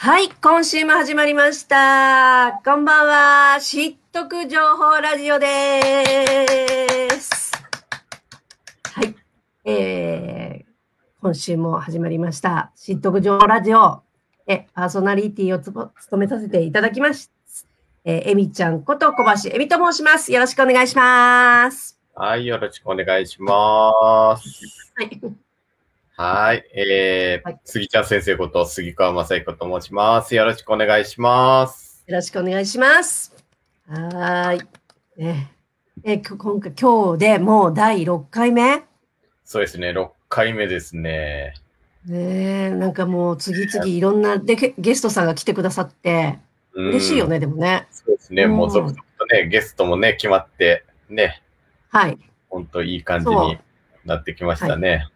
はい、今週も始まりました。こんばんは、知っとく情報ラジオです。はい、えー、今週も始まりました、知っとく情報ラジオ。え、パーソナリティをつぼ務めさせていただきます。えー、えみちゃんこと小橋えみと申します。よろしくお願いします。はい、よろしくお願いします。はい。はい、えーはい杉ちゃん先生こと杉川雅彦と申します。よろしくお願いします。よろしくお願いします。はーい。ねえ今回、今日でもう第6回目？そうですね、6回目ですね。ねえ、なんかもう次々いろんなでゲゲストさんが来てくださって、うん嬉しいよ。ね、でもね。そうですね、うんもう続々とね、ゲストもね、決まって、ね、はい。ほんといい感じになってきましたね。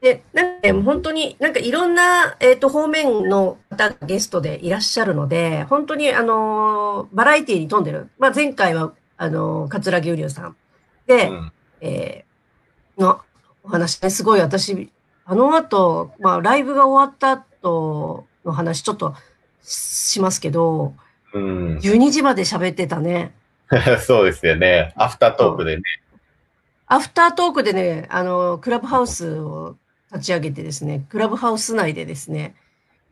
で、なんかね本当になんかいろんな、えっと方面の方がゲストでいらっしゃるので、本当にあのーバラエティに富んでる。まあ前回はあのー桂木瓜生さんで、うんえーのお話ね、すごい私、あの後、まあライブが終わった後の話ちょっとしますけど、うん、12時まで喋ってたね。そうですよね。アフタートークでね。アフタートークでね、あの、クラブハウスを立ち上げてですね、クラブハウス内でですね、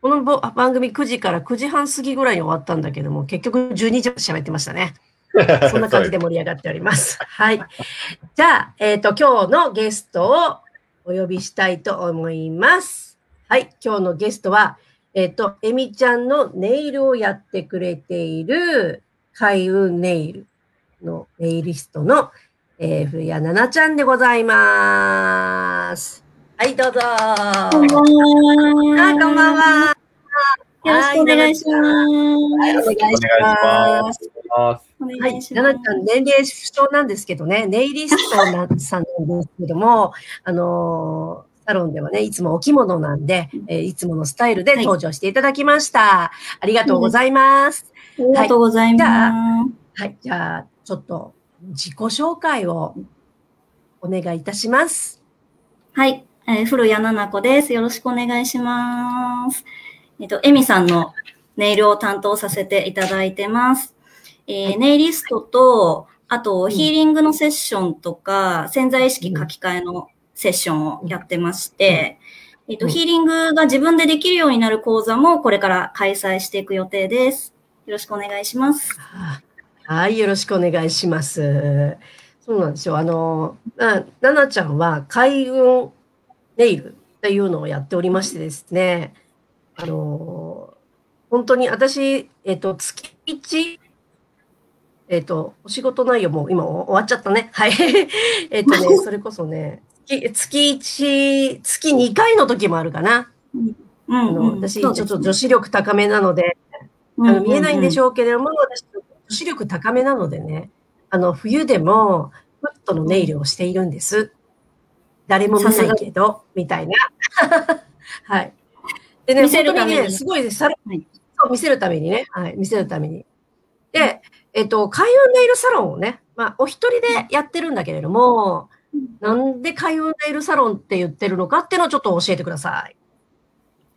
このぼ番組9時から9時半過ぎぐらいに終わったんだけども、結局12時まで喋ってましたね。そんな感じで盛り上がっております。はい。じゃあ、えっ、と、今日のゲストをお呼びしたいと思います。はい。今日のゲストは、えっ、と、えみちゃんのネイルをやってくれている、開運ネイルのネイリストの、えー、古谷奈々ちゃんでございます。はい、どうぞ。こんばんは。あ、こんばんは。よろしくお願いしはい、お願いします。お願いしま。ますはい願い、します奈々ちゃん、年齢不詳なんですけどね、ネイリストなさんなんですけども、あのーサロンではね、いつもお着物なんで、えーいつものスタイルで登場していただきました。ありがとうございます。ありがとうございじゃます。はい、じゃあ、ちょっと自己紹介をお願いいたします。はい、えー古谷奈々子です。よろしくお願いします。えっと、エミさんのネイルを担当させていただいてます。えーネイリストと、あと、んヒーリングのセッションとか、潜在意識書き換えのセッションをやってまして、えっと、うんヒーリングが自分でできるようになる講座もこれから開催していく予定です。よろしくお願いします。はい、よろしくお願いします。そうなんですよ。あの、な、ななちゃんは開運ネイルっていうのをやっておりましてですね、あの、本当に私、えっと、月1、えっと、お仕事内容も今終わっちゃったね。はい。えっとね、それこそね、月月1、月2回の時もあるかな。うんあの、うん私、ちょっと女子力高めなので、あの見えないんでしょょうけれども、私、女子力高めなのでね、あの、冬でも、フットのネイルをしているんです。誰も見ないけど、みたいな。はい。でね、見せるためにね、すごいさ、はい。そう、見せるためにね、はい、見せるために。で、えっと、開運ネイルサロンをね、まあ、お一人でやってるんだけれども、なんで開運ネイルサロンって言ってるのかっていうのをちょっと教えてください。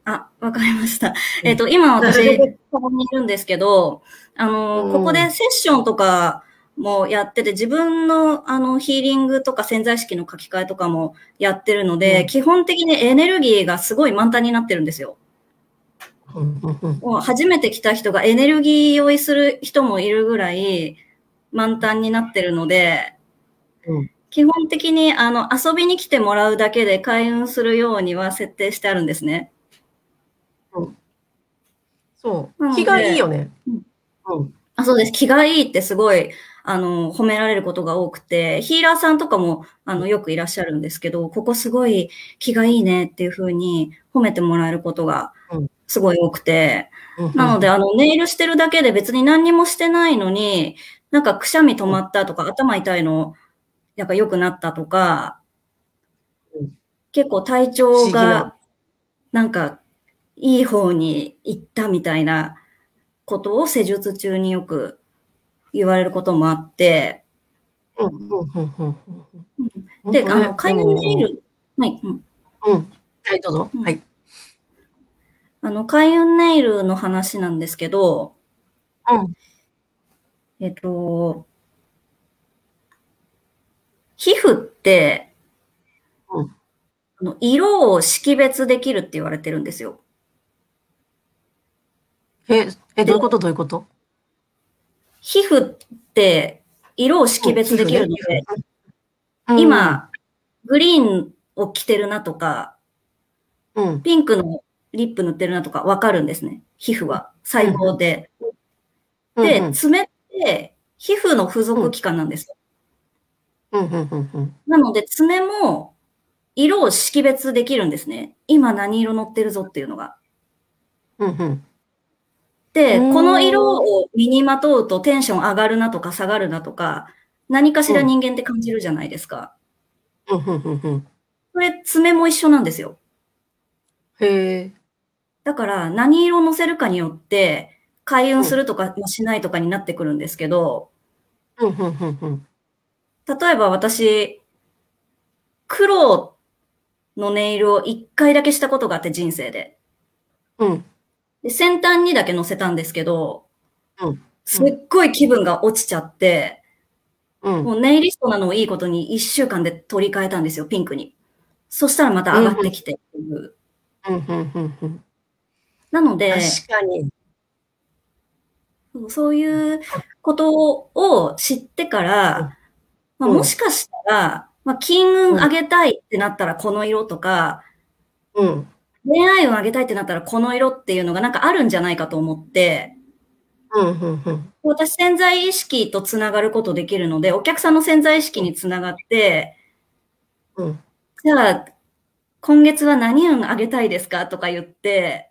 あ、わかりました。えっ、と、今私、ここにいるんですけど、あの、うん。ここでセッションとかもやってて、自分のあのヒーリングとか潜在意識の書き換えとかもやってるので、うん基本的にエネルギーがすごい満タンになってるんですよ。うんうんうんもう初めて来た人がエネルギー酔いする人もいるぐらい満タンになってるので、うん基本的にあの遊びに来てもらうだけで開運するようには設定してあるんですね。そう。なので気がいいよね。うんうん。あそうです。気がいいってすごい、あの、褒められることが多くて、ヒーラーさんとかも、あの、よくいらっしゃるんですけど、ここすごい気がいいねっていうふうに褒めてもらえることがうん。すごい多くて、うんなので、あの、ネイルしてるだけで別に何にもしてないのに、なんかくしゃみ止まったとか、頭痛いの、なんか良くなったとかうん、結構体不調が、なんか、いい方に行ったみたいなことを施術中によく言われることもあって、うんうんうんうんうんで、あの、開運ネイル、はい、うんうん。はい、どうぞ。うんはい。あの、開運ネイルの話なんですけど、うん。えっと、皮膚って、うんあの色を識別できるって言われてるんですよ。え、え、どういうこと？どういうこと？皮膚って色を識別できるので、うん、今、グリーンを着てるなとか、うん。ピンクのリップ塗ってるなとかわかるんですね。皮膚は。細胞で。で、うん、爪って皮膚の付属器官なんです。なので、爪も色を識別できるんですね。今何色乗ってるぞっていうのが。うん、うん。で、うんこの色を身にまとうとテンション上がるなとか下がるなとか、何かしら人間って感じるじゃないですか。うん、うん、うん、うん。これ、爪も一緒なんですよ。へえ。だから、何色を乗せるかによって、開運するとかしないとかになってくるんですけど、うん、うん、うん、うん。例えば私、黒のネイルを一回だけしたことがあって、人生で。うん。で先端にだけ乗せたんですけど、うんすっごい気分が落ちちゃって、うん。もうネイリストなのをいいことに一週間で取り替えたんですよ、ピンクに。そしたらまた上がってきて。なので、確かに。そういうことを知ってから、まあ、うんもしかしたら、まあ、金運上げたいってなったらこの色とか、うん。恋愛運上げたいってなったらこの色っていうのがなんかあるんじゃないかと思って、うん、うん、うん。私潜在意識とつながることできるので、お客さんの潜在意識につながって、うん。じゃあ、今月は何運上げたいですかとか言って、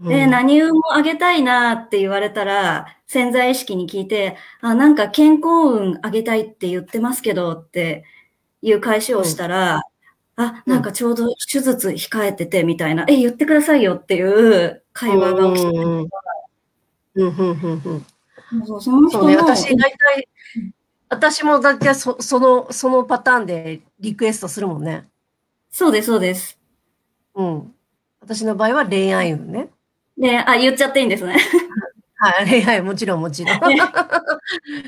で、何運も上げたいなって言われたら、潜在意識に聞いて、あ、なんか健康運上げたいって言ってますけどっていう返しをしたら、あ、なんかちょうど手術控えててみたいな、え、言ってくださいよっていう会話が起きて、うん、うん、うん、うん。そうその人のそうね、私、大体、私も大体そその、そのパターンでリクエストするもんね。そうです、そうです。うん。私の場合は恋愛運ね。で、あ、言っちゃっていいんですね。はい、恋愛、もちろん、もちろん。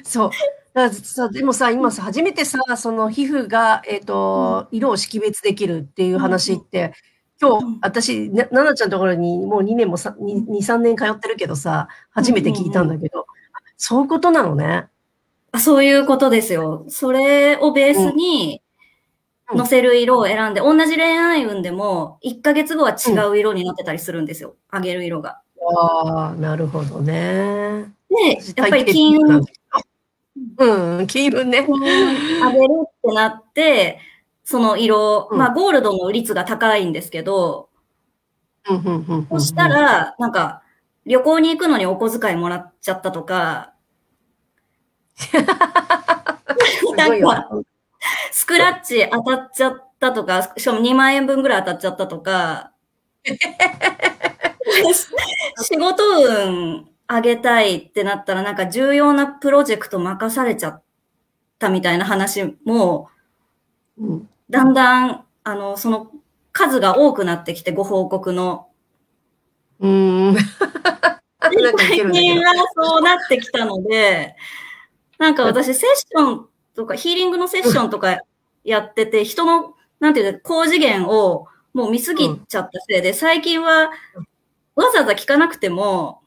そう。ださ、でもさ、今さ、初めてさ、その皮膚が、えっ、と、色を識別できるっていう話って、今うん日、私、な、ななちゃんのところにもう2年もさ、2、2 3年通ってるけどさ、初めて聞いたんだけど、そういうことなのね。あそういうことですよ。それをベースにうん載せる色を選んで、同じ恋愛運でも1ヶ月後は違う色になってたりするんですよ。あげる色が。ああ、なるほどね。で、やっぱり金運、うん、金運ね。あげるってなって、その色、うんまあゴールドの率が高いんですけど、うんうんうんうんそした、ら、なんか、旅行に行くのにお小遣いもらっちゃったとか、すごいわ。スクラッチ当たっちゃったとか、しかも2万円分ぐらい当たっちゃったとか、仕事運上げたいってなったら、なんか重要なプロジェクト任されちゃったみたいな話も、うんだんだん、あの、その数が多くなってきて、ご報告の。うーん。最近はそうなってきたので、なんか私、セッションとか、ヒーリングのセッションとかやってて、人の、なんていうの、高次元をもう見すぎちゃったせいで、最近はわざわざ聞かなくても、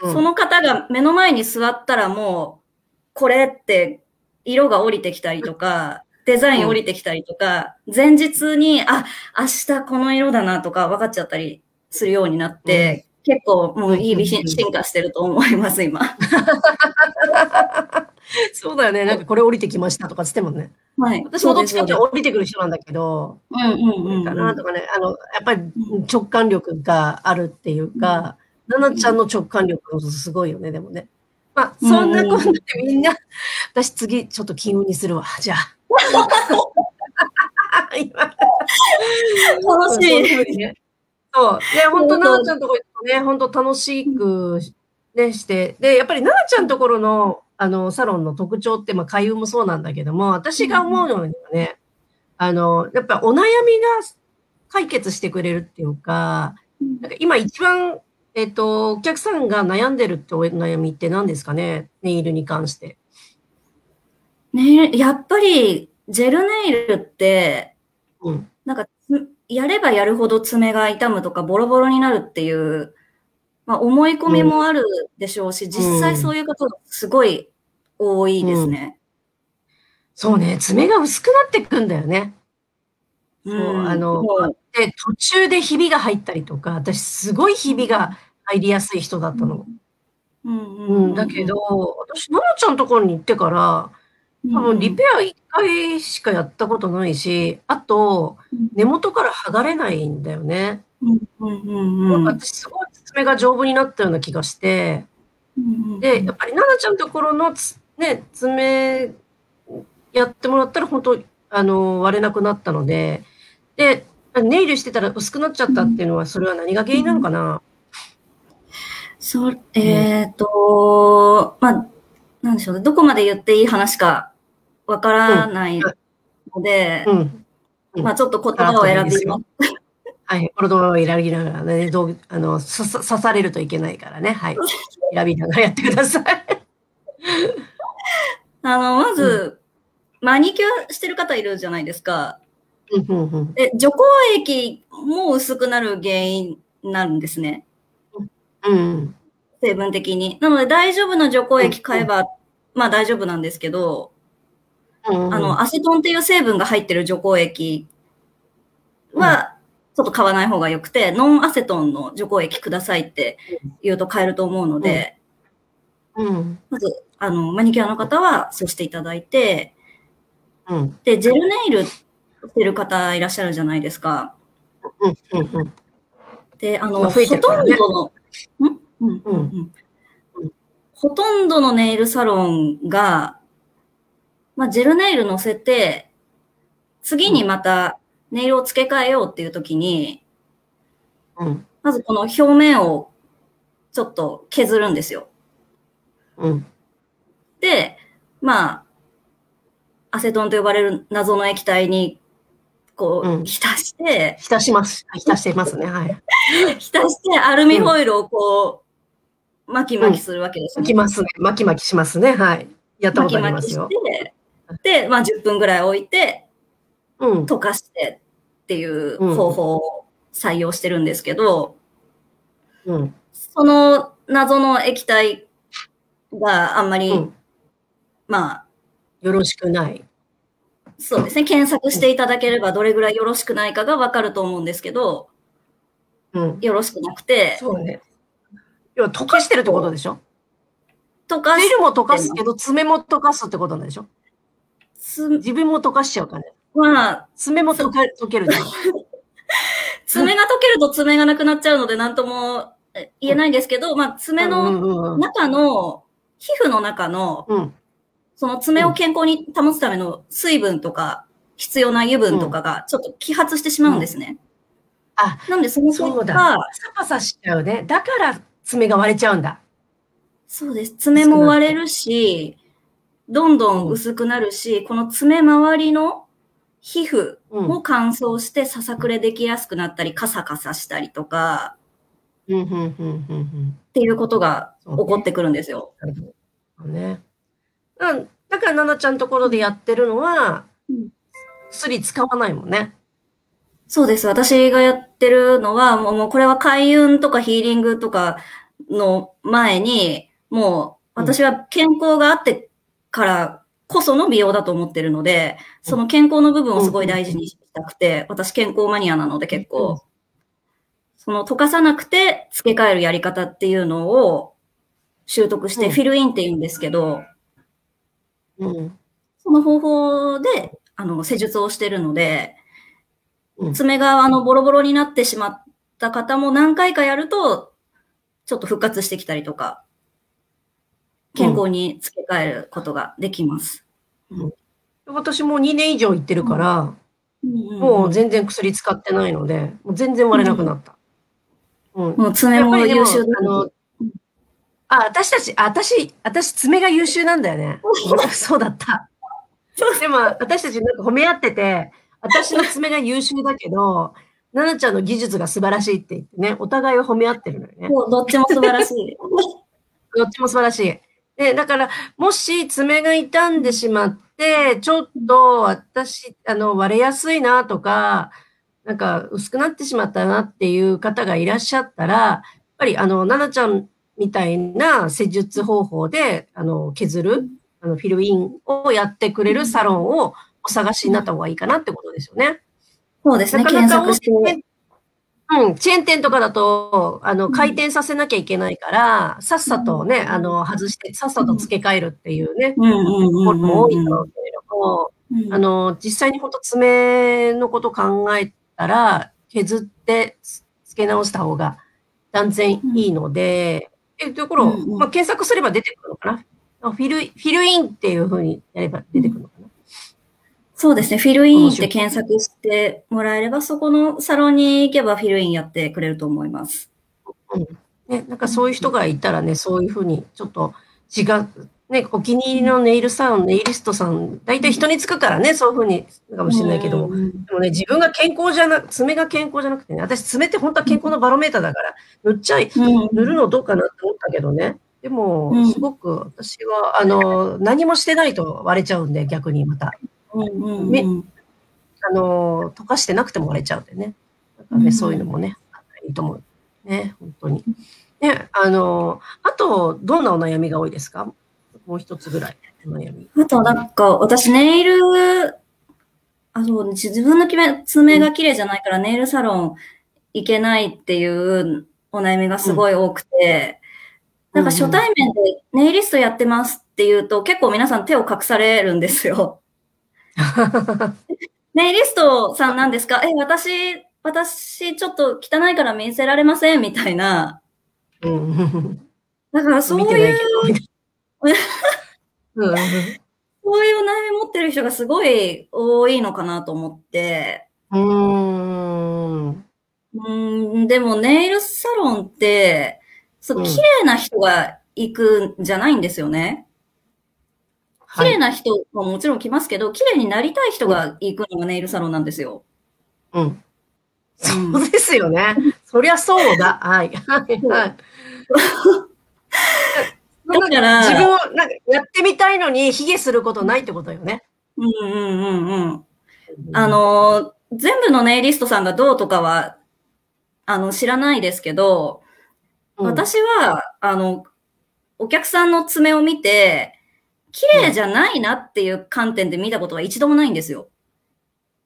うんその方が目の前に座ったらもう、これって色が降りてきたりとか、デザイン降りてきたりとか、前日に、あ、明日この色だなとか分かっちゃったりするようになって、結構もういい美進進化してると思います、今。そうだよね。なんかこれ降りてきましたとかつってもんね。はい。私もどっちかって降りてくる人なんだけど、うんうんうんうん。かなとかね、あの、やっぱり直感力があるっていうか、ななちゃんの直感力すごいよね、でもね。まあ、そんなこんなでみんな、私次ちょっと金運にするわ、じゃあ。今 楽しい。そうねそう。で、本当、ななちゃんのところ行くとね、本当楽しく、ね、して。で、やっぱりななちゃんのところの、あの、サロンの特徴って、まあ、開運もそうなんだけども、私が思うのにはね、あの、やっぱお悩みが解決してくれるっていうか、なんか今一番、えっと、お客さんが悩んでるってお悩みって何ですかね？ネイルに関して。ねやっぱり、ジェルネイルって、うん。なんか、つやればやるほど爪が痛むとか、ボロボロになるっていう、まあ、思い込みもあるでしょうし、実際そういうことがすごい多いですね。そうね、爪が薄くなってくんだよね。うんそうあので、途中でひびが入ったりとか、私すごいひびが入りやすい人だったの。うんうん、だけど、私、奈々ちゃんのところに行ってから、多分リペア1回しかやったことないし、あと、根元から剥がれないんだよね。うんうんうんうん。私、すごい爪が丈夫になったような気がして、で、やっぱり奈々ちゃんのところのつ、ね、爪やってもらったら本当、あの、割れなくなったので、で、ネイルしてたら薄くなっちゃったっていうのは、それは何が原因なのかな、そう、えっ、と、まあ、なんでしょうね。どこまで言っていい話かわからないので、うん。まあちょっと言葉を選びます。はい。コロドを選びながらね、どう、あの、刺されるといけないからね。はい。選びながらやってください。あの、まず、マニキュアしてる方いるじゃないですか。うんうんうんで、除光液も薄くなる原因になるんですね。うん。成分的に。なので大丈夫な除光液買えば、まあ大丈夫なんですけど、うん。あの、アセトンっていう成分が入ってる除光液は、ちょっと買わない方が良くて、ノンアセトンの除光液くださいって言うと買えると思うので、うん。まず、あの、マニキュアの方はそうしていただいて、うん。で、ジェルネイルしてる方いらっしゃるじゃないですか。うん。うん。うん。で、あの、まあ増えてほとんどの、ん？うんうんうんほとん。どのネイルサロンが、まあ、ジェルネイル乗せて、次にまたネイルを付け替えようっていう時に、うん。まずこの表面をちょっと削るん。ですよ。うん。で、まあ、アセトンと呼ばれる謎の液体に、こう、浸して、浸します。浸してますね。はい。浸してアルミホイルをこう、巻き巻きするわけですね。巻きますね。巻き巻きしますね。はい。やったことありますよ。巻き巻きして、で、まあ10分ぐらい置いて、うん。溶かしてっていう方法を採用してるんですけど、うん。その謎の液体があんまり、うん。まあ、よろしくない。そうですね、検索していただければどれぐらいよろしくないかがわかると思うんですけど、うん。よろしくなくて、そうね。要は溶かしてるってことでしょ？溶かしネイルも溶かすけど、爪も溶かすってことなんでしょ？つ、自分も溶かしちゃうからね。まあ、爪も溶か溶ける。爪が溶けると爪がなくなっちゃうので何ともえ言えないんですけど、まあ、爪うのんうんうん中の、皮膚の中の、うん。その爪を健康に保つための水分とか、必要な油分とかがちょっと揮発してしまうんですね。あ、なんでその結そうだ。果パ、サパサしちゃうね。だから爪が割れちゃうんだ。そうです。爪も割れるし、どんどん薄くなるし、この爪周りの皮膚うん。も乾燥してささくれできやすくなったり、カサカサしたりとか、っていうことが起こってくるんですよ。うん。ね。うん。だから、奈々ちゃんのところでやってるのはうん、薬使わないもんね。そうです。私がやってるのは、もうもうこれは開運とかヒーリングとかの前に、もう私は健康があってからこその美容だと思ってるので、その健康の部分をすごい大事にしたくて、私健康マニアなので結うん。構、その溶かさなくて付け替えるやり方っていうのを習得して、うん。フィルインって言うんですけど、うん。その方法で、あの、施術をしてるので、うん爪があのボロボロになってしまった方も何回かやると、ちょっと復活してきたりとか、健康に付け替えることができます。私もう2年以上行ってるから、ももう全然薬使ってないので、もう全然割れなくなった。うん。もう爪も優秀だあの、あ、私たち、あ私、私、爪が優秀なんだよね。そうだった。でも、私たちなんか褒め合ってて、私の爪が優秀だけど、奈奈々ちゃんの技術が素晴らしいって言ってね、お互いを褒め合ってるのよね。もうどっちも素晴らしい。どっちも素晴らしい。で、だから、もし爪が傷んでしまって、ちょっと私、あの、割れやすいなとか、なんか薄くなってしまったなっていう方がいらっしゃったら、やっぱり、あの、奈々ちゃんみたいな施術方法で、あの、削る、あの、フィルインをやってくれるサロンをお探しになった方がいいかなってことですよね。そうですね、なかなか検索して。うん、チェーン店とかだと、あの、回転させなきゃいけないから、さっさとね、うん。あの、外して、さっさと付け替えるっていうね、も多いうんだろうけれども、うん。あの、実際に本当爪のこと考えたら、削って付け直した方が断然いいので、え、ところ、うんうん。まあ、検索すれば出てくるのかな？あフィル、フィルインっていう風にやれば出てくるのかな？そうですね、フィルインって検索してもらえれば、そこのサロンに行けばフィルインやってくれると思います。ね、なんかそういう人がいたらね、そういうふうにちょっと違う、ね、お気に入りのネイルサロン、ネイリストさん、大体人につくからね、そういうふうにかもしれないけども、うんうんでもね、自分が健康じゃな、爪が健康じゃなくてね、私爪って本当は健康のバロメーターだから、塗っちゃい、うん。塗るのどうかなって思ったけどね。でもう、ん。すごく私は、あの、何もしてないと割れちゃうんで、逆にまた。うんうんめうんあの、溶かしてなくても割れちゃうんでね。だからね、うんそういうのもね、あったらいいと思う。ね、本当に。ね、あの、あと、どんなお悩みが多いですか？もう一つぐらい、お悩み。あと、なんか、私、ネイル、あ、そう、自分の決め爪が綺麗じゃないから、ネイルサロン行けないっていうお悩みがすごい多くて、なんか初対面でネイリストやってますって言うと、結構皆さん手を隠されるんですよ。ネ イリストさんなんですか？え、私、私、ちょっと汚いから見せられませんみたいな。うん。だからそういい うそういうお悩み持ってる人がすごい多いのかなと思って。うーん。うーん、でもネイルサロンって、そうう、ん綺麗な人が行くんじゃないんですよね。綺はい麗な人ももちろん来ますけど、綺麗になりたい人が行くのがネイルサロンなんですよ。うん。そうですよね。そりゃそうだ。はい。はい。はい。だから自分をなんかやってみたいのに、卑下することないってことよね。うんうんうんうん。あ、の、全部のネイリストさんがどうとかは、あの、知らないですけど、私は、あの、お客さんの爪を見て、綺麗じゃないなっていう観点で見たことは一度もないんですよ。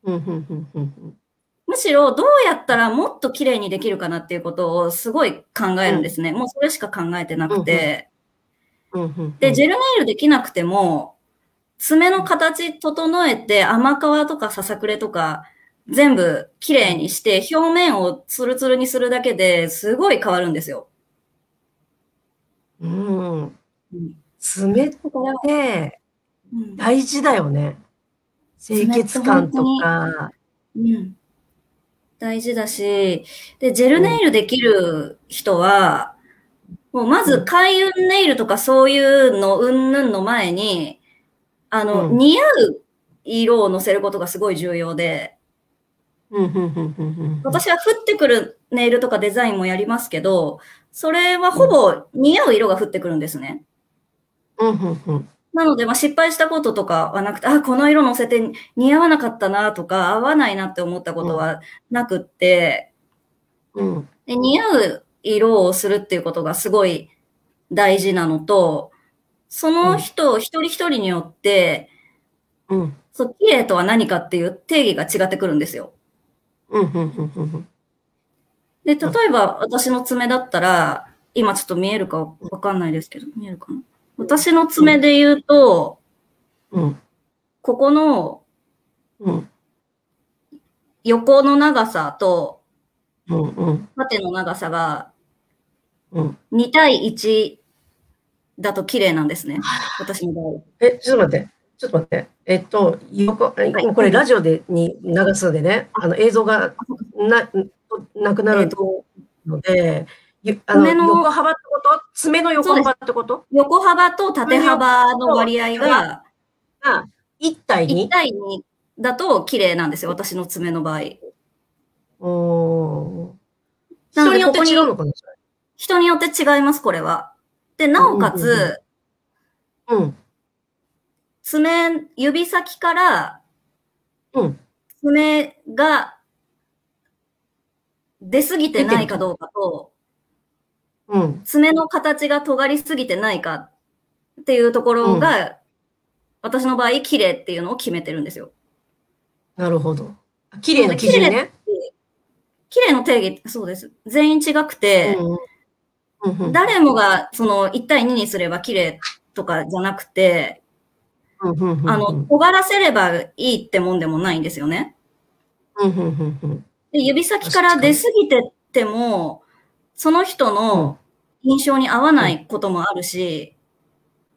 うん、うん、うん、うん、むしろ、どうやったらもっと綺麗にできるかなっていうことをすごい考えるんですね。もうそれしか考えてなくて。うん、うん。で、ジェルネイルできなくても、爪の形整えて、甘皮とかささくれとか、全部綺麗にして、表面をツルツルにするだけですごい変わるんですよ。うん。うん爪ってうん大事だよね。清潔感とか。うん大事だし、で、ジェルネイルできる人は、もうまず開運ネイルとかそういうのうんぬんの前に、あの、うん似合う色を乗せることがすごい重要で。私は降ってくるネイルとかデザインもやりますけど、それはほぼ似合う色が降ってくるんですね。うん、うん、うん。なので、まあ、失敗したこととかはなくて、あ、この色乗せて似合わなかったなとか、合わないなって思ったことはなくって、うん、で似合う色をするっていうことがすごい大事なのと、その人一人一人によって、うん、そう、綺麗とは何かっていう定義が違ってくるんですよ。うん、うん、うん、うん。で、例えば私の爪だったら、今ちょっと見えるかわかんないですけど、見えるかな？私の爪で言うと、うん、ここのうん、横の長さとうん、うん、縦の長さがうん。2対1だと綺麗なんですね。私の場合。え、ちょっと待って。ちょっと待って。えっと、横、えはいこれラジオでに流すのでね、あの映像がななくなるえっと、ので、ゆあの爪の横幅ってこと？爪の横幅ってこと？横幅と縦幅の割合がが1対1 2? 対2だと綺麗なんですよ。私の爪の場合。人によって違うのかな人によって違います、これは。で、なおかうんうんうんつ、うん。爪、指先からうん。爪が出すぎてないかどうかと、うん。爪の形が尖りすぎてないかっていうところが、私の場合、綺麗っていうのを決めてるんですよ。なるほど。綺麗な基準ね。綺麗の定義、そうです。全員違くて、うんうんうん誰もがその1対2にすれば綺麗とかじゃなくて、うんうんうんうんあの、尖らせればいいってもんでもないんですよね。うんうんうんうんで指先から出すぎてっても、その人の印象に合わないこともあるし、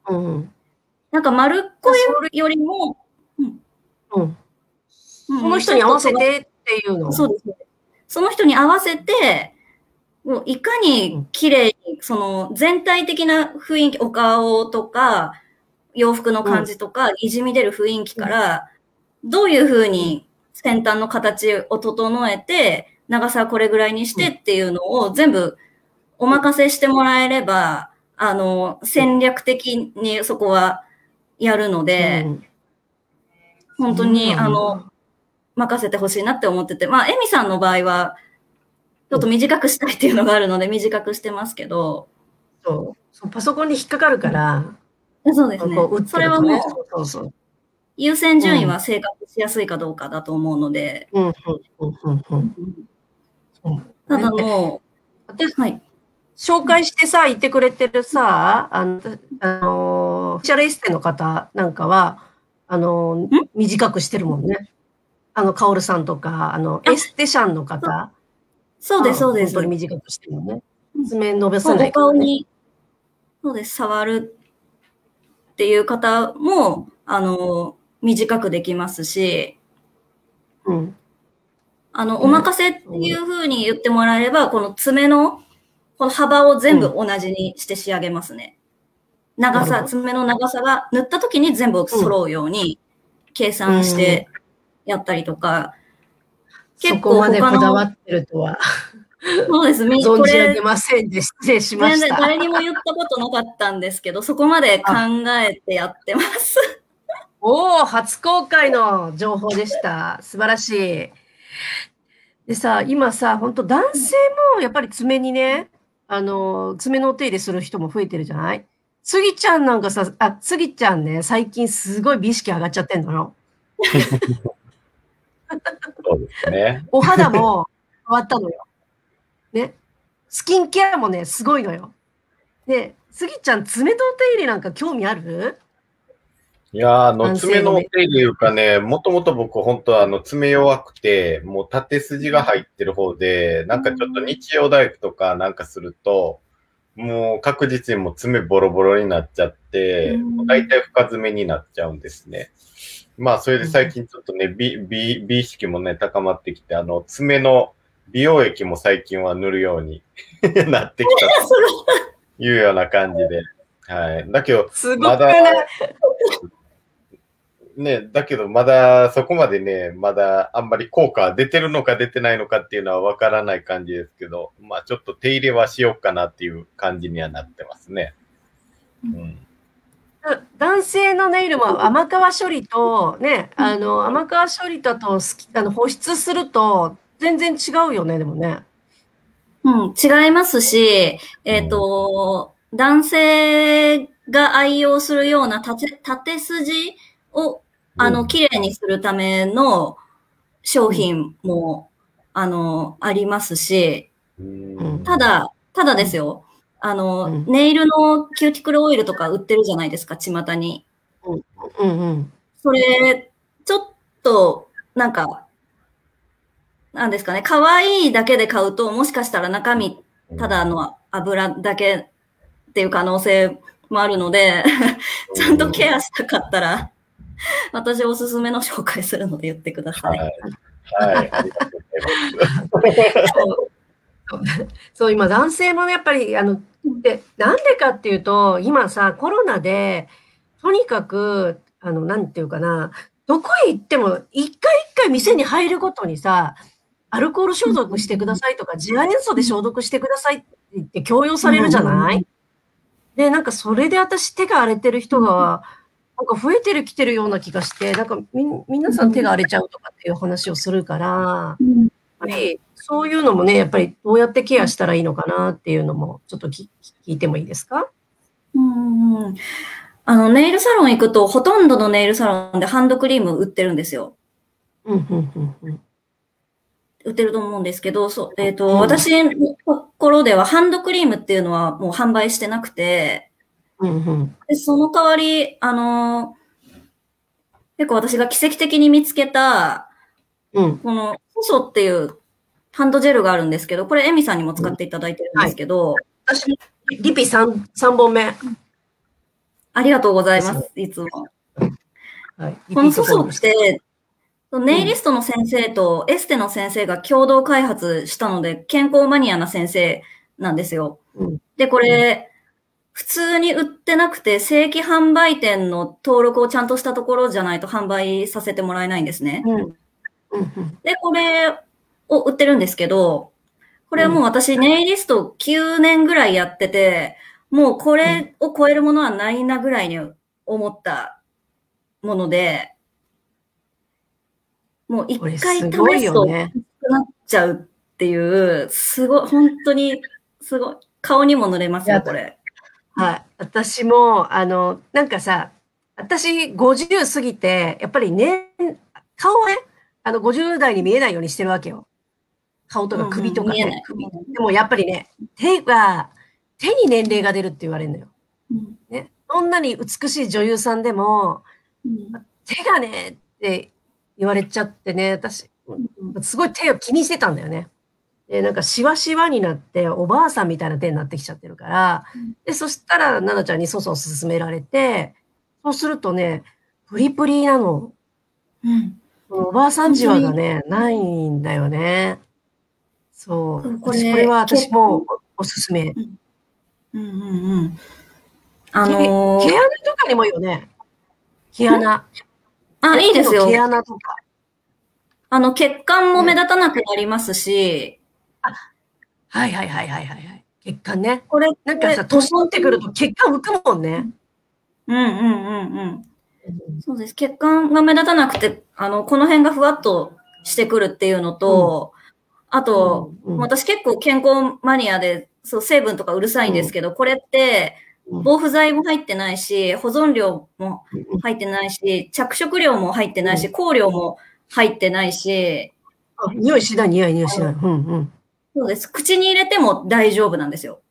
うん。うん。なんか丸っこいよりも、うん。うん。その人に合わせてっていうの？そうです。ね。その人に合わせて、もういかに綺麗に、その全体的な雰囲気、お顔とか、洋服の感じとか、にじみ出る雰囲気から、どういうふうに先端の形を整えて、長さはこれぐらいにしてっていうのを全部お任せしてもらえれば、あの、戦略的にそこはやるので、うん。本当に、あの、任せてほしいなって思ってて、まあ、エミさんの場合は、ちょっと短くしたいっていうのがあるので短くしてますけど、そう。そうパソコンに引っかかるから、そうですね。こう打っ。てそれはもうそうそう。優先順位は生活しやすいかどうかだと思うので、うん。うんうんうんうんそうただも私う、はい。紹介してさ、言ってくれてるさ、あの、あの、シャルエステの方なんかは、あの、短くしてるもんね。あの、カオルさんとか、あの、あエステシャンの方。そうです、そうです。本当に短くしてるのね。爪伸ばさないからね。顔に、そうです、触るっていう方も、あの、短くできますし、うん。あの、ねお任せっていう風に言ってもらえれば、この爪の、この幅を全部同じにして仕上げますね。長さ、爪の長さが塗った時に全部揃うように計算してやったりとか、そこまでこだわってるとはそうです、存じ上げ、ませんで失礼しま全した。然誰にも言ったことなかったんですけど、そこまで考えてやってます。おお、初公開の情報でした。素晴らしい。でさ、今さ、本当男性もやっぱり爪にね、あの、爪のお手入れする人も増えてるじゃない？スギちゃんなんかさ、あ、スギちゃんね、最近すごい美意識上がっちゃってんのよ。そうですね。お肌も変わったのよ。ね。スキンケアもね、すごいのよ。で、スギちゃん、爪とお手入れなんか興味ある？いやーあの、爪の手入れいうかね、もともと僕、本当はあの、爪弱くて、もう縦筋が入ってる方で、なんかちょっと日曜大工とかなんかすると、もう確実にもう爪ボロボロになっちゃって、うんもう大体深爪になっちゃうんですね。まあ、それで最近ちょっとね、美、美、美意識もね、高まってきて、あの、爪の美容液も最近は塗るように なってきたというような感じで。はい。だけど、すまだ、ね、だけどまだそこまでね、まだあんまり効果出てるのか出てないのかっていうのはわからない感じですけど、まあちょっと手入れはしようかなっていう感じにはなってますね。うん。男性のネイルも甘皮処理とね、あの甘皮処理とあとすきあの保湿すると全然違うよね、でもね。うん、違いますし、えっ、と、男性が愛用するような縦縦筋を、あの、うん綺麗にするための商品も、あの、ありますし、うん。た、だ、ただですよ、あの、うん。ネイルのキューティクルオイルとか売ってるじゃないですか、巷に。うん。うん。それ、ちょっと、なんか、なんですかね、可愛いだけで買うと、もしかしたら中身、ただの油だけっていう可能性もあるので、ちゃんとケアしたかったら、私おすすめの紹介するので言ってくださ。はいい。はい。ありがとうございます。そ うそう、今男性もやっぱり、あの、で、なんでかっていうと、今さ、コロナで、とにかく、あの、なんていうかな、どこへ行っても、一回一回店に入るごとにさ、アルコール消毒してくださいとか、次亜塩素で消毒してくださいって言って強要されるじゃない？で、なんかそれで私手が荒れてる人が、なんか増えてる来てるような気がして、なんかみ、皆さん手が荒れちゃうとかっていう話をするから、うん。やっぱりそういうのもね、やっぱりどうやってケアしたらいいのかなっていうのも、ちょっとき聞いてもいいですか？うんうんあの、ネイルサロン行くと、ほとんどのネイルサロンでハンドクリーム売ってるんですよ。うん、うん、うん、うん。売ってると思うんですけど、そう、えっ、と、うん私のところではハンドクリームっていうのはもう販売してなくて、うん、うん。でその代わり、あの結構私が奇跡的に見つけた、うん。この、ソソっていうハンドジェルがあるんですけど、これエミさんにも使っていただいてるんですけど、私もリピ3、三本目。ありがとうございます、いつも。はい。このソソって、ネイリストの先生とエステの先生が共同開発したので、健康マニアな先生なんですよ。うんで、これ、普通に売ってなくて、正規販売店の登録をちゃんとしたところじゃないと販売させてもらえないんですね。うん。うん、うん。で、これを売ってるんですけど、これはもう私、ネイリスト9年ぐらいやってて、もうこれを超えるものはないなぐらいに思ったもので、もう一回試すと。なっちゃうっていう、すごい、本当に、すごい、顔にも塗れますよ、これ。はい。私も、あの、なんかさ、私50過ぎて、やっぱりね、顔はね、あの50代に見えないようにしてるわけよ。顔とか首とかうんうん首でもやっぱりね、手が、手に年齢が出るって言われるのよ。うんね。どんなに美しい女優さんでも、うん手がねって言われちゃってね、私、うんすごい手を気にしてたんだよね。で、なんかシワシワになって、おばあさんみたいな手になってきちゃってるからうん、で、そしたら、奈々ちゃんにそうそう勧められて、そうするとね、プリプリなの。うんおばあさんじわがね、ないんだよね。そう。これ私これは私もおおすすめ。うんうんうん。あ毛のー毛穴とかにもいいよね。毛穴。あ、いいですよ。毛穴とか。あの、血管も目立たなくなりますし、はいはいはいはいはいはい。血管ね。これ、なんかさ、年取ってくると血管浮くもんね。うんうんうんうん。そうです。血管が目立たなくて、あの、この辺がふわっとしてくるっていうのと、あと、うんうん私結構健康マニアで、そう、成分とかうるさいんですけど、これって、うん防腐剤も入ってないし、保存料も入ってないし、着色料も入ってないし、香料も入ってないし、あ匂いしない、匂い、匂いしない。うんうん。そうです。口に入れても大丈夫なんですよ。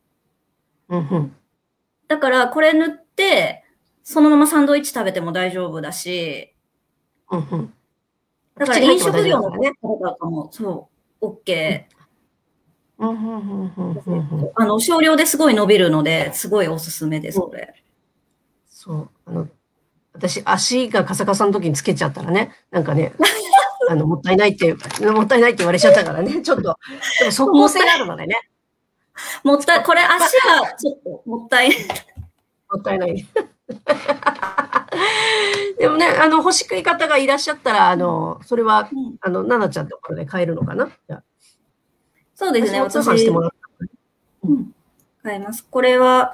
うんうん。だから、これ塗って、そのままサンドイッチ食べても大丈夫だし、うんうん。だから飲食業の。方とかも、そう、OK。うんうんうん。あの、少量ですごい伸びるので、すごいおすすめです、これ。そう。あの、私、足がカサカサの時につけちゃったらね、なんかね、あの、もったいないっていうか、もったいないって言われちゃったからね、ちょっと、でも即効性があるのでね、もったい、これ足はちょっともったいない。もったいない。でもね、あの、欲しい方がいらっしゃったら、あの、それは、うんあの、奈々ちゃんのところで買えるのかな？じゃあそうですね、私私してもらう。うん買います。これは、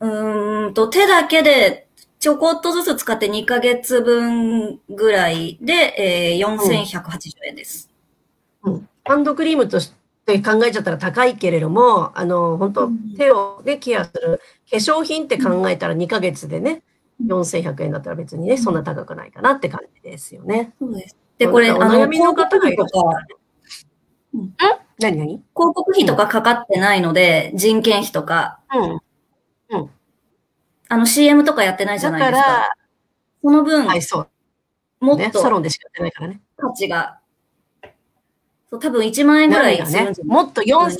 うーんと、手だけでちょこっとずつ使って2ヶ月分ぐらいで、えー、4180円です。うん。ハンドクリームとして考えちゃったら高いけれども、あの、本当うん。手をね、ケアする化粧品って考えたら2ヶ月でね、4100円だったら別にね、そんな高くないかなって感じですよね。そうです。で、これ、あの、かお悩みの方がいらっしゃ広ったらね何何？告費とかかかってないので、人件費とか、うん。あの CM とかやってないじゃだかないですか。ら、その分、はい、そう。ね、もっとサロンでしかやってないからね。価値が、そう、多分1万円ぐらいねもっと4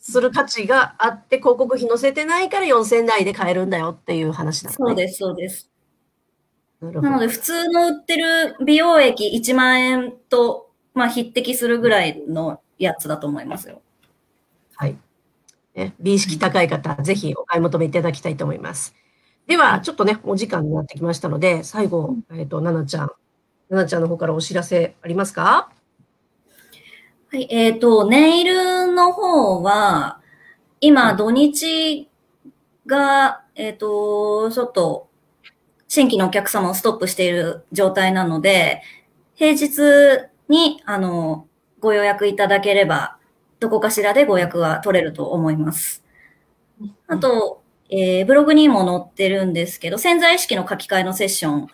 する価値があって、広告費載せてないから4000円台で買えるんだよっていう話だ、ね。そうです、そうです。なので、普通の売ってる美容液1万円と、まあ、匹敵するぐらいのやつだと思いますよ。はい。ね、美意識高い方、ぜひお買い求めいただきたいと思います。では、ちょっとね、お時間になってきましたので、最後、えっ、と、奈々ちゃん、奈々ちゃんの方からお知らせありますか？はい、えっ、と、ネイルの方は、今、土日が、えっ、と、ちょっと、新規のお客様をストップしている状態なので、平日に、あの、ご予約いただければ、どこかしらでご予約は取れると思います。あと、えーブログにも載ってるんですけど、潜在意識の書き換えのセッション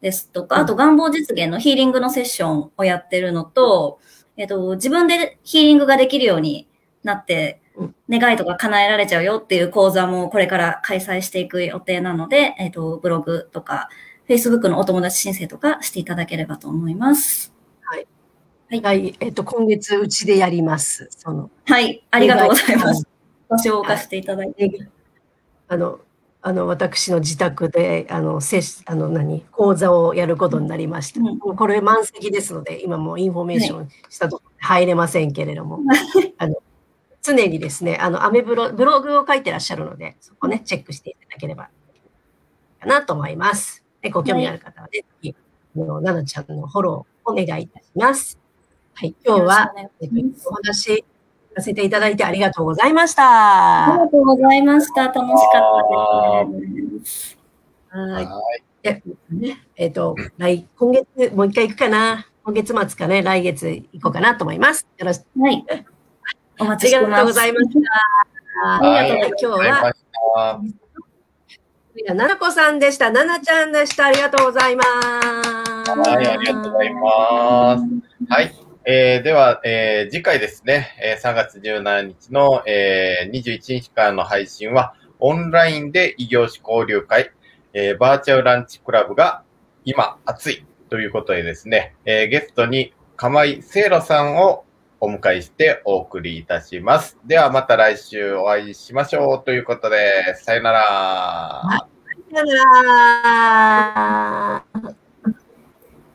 ですとか、あと願望実現のヒーリングのセッションをやってるのと、えっ、と、自分でヒーリングができるようになってうん、願いとか叶えられちゃうよっていう講座もこれから開催していく予定なので、えっ、と、ブログとか、Facebook のお友達申請とかしていただければと思います。はい、えっと、今月うちでやります。その、はい、ありがとうございます。ご紹介していただいて。あの、あの、私の自宅で、あの、せし、あの、何、講座をやることになりました。うんもうこれ満席ですので、今もうインフォメーションしたと入れませんけれども、あの、常にですね、あの、アメブロ、ブログを書いてらっしゃるので、そこね、チェックしていただければ、かなと思います。で、ご興味ある方はね、ぜひ、あの、ななちゃんのフォローお願いいたします。はい、今日は、えっと、お話させていただいてありがとうございました。ありがとうございました。楽しかったです。はい。ね、えっ、と、来、今月、もう一回行くかな。今月末かね、来月行こうかなと思います。よろしく。はい。おあ待ちしてます。りがとうございました。ありがとう今日は、ございましたななこさんでした。ななちゃんでした。ありがとうございます。はい、ありがとうございます。はい。えーでは、えー次回ですね、えー3月17日の、えー21日からの配信は、オンラインで異業種交流会、えーバーチャルランチクラブが今熱いということでですね、えーゲストに釜井聖路さんをお迎えしてお送りいたします。ではまた来週お会いしましょうということで、さよなら。さよなら。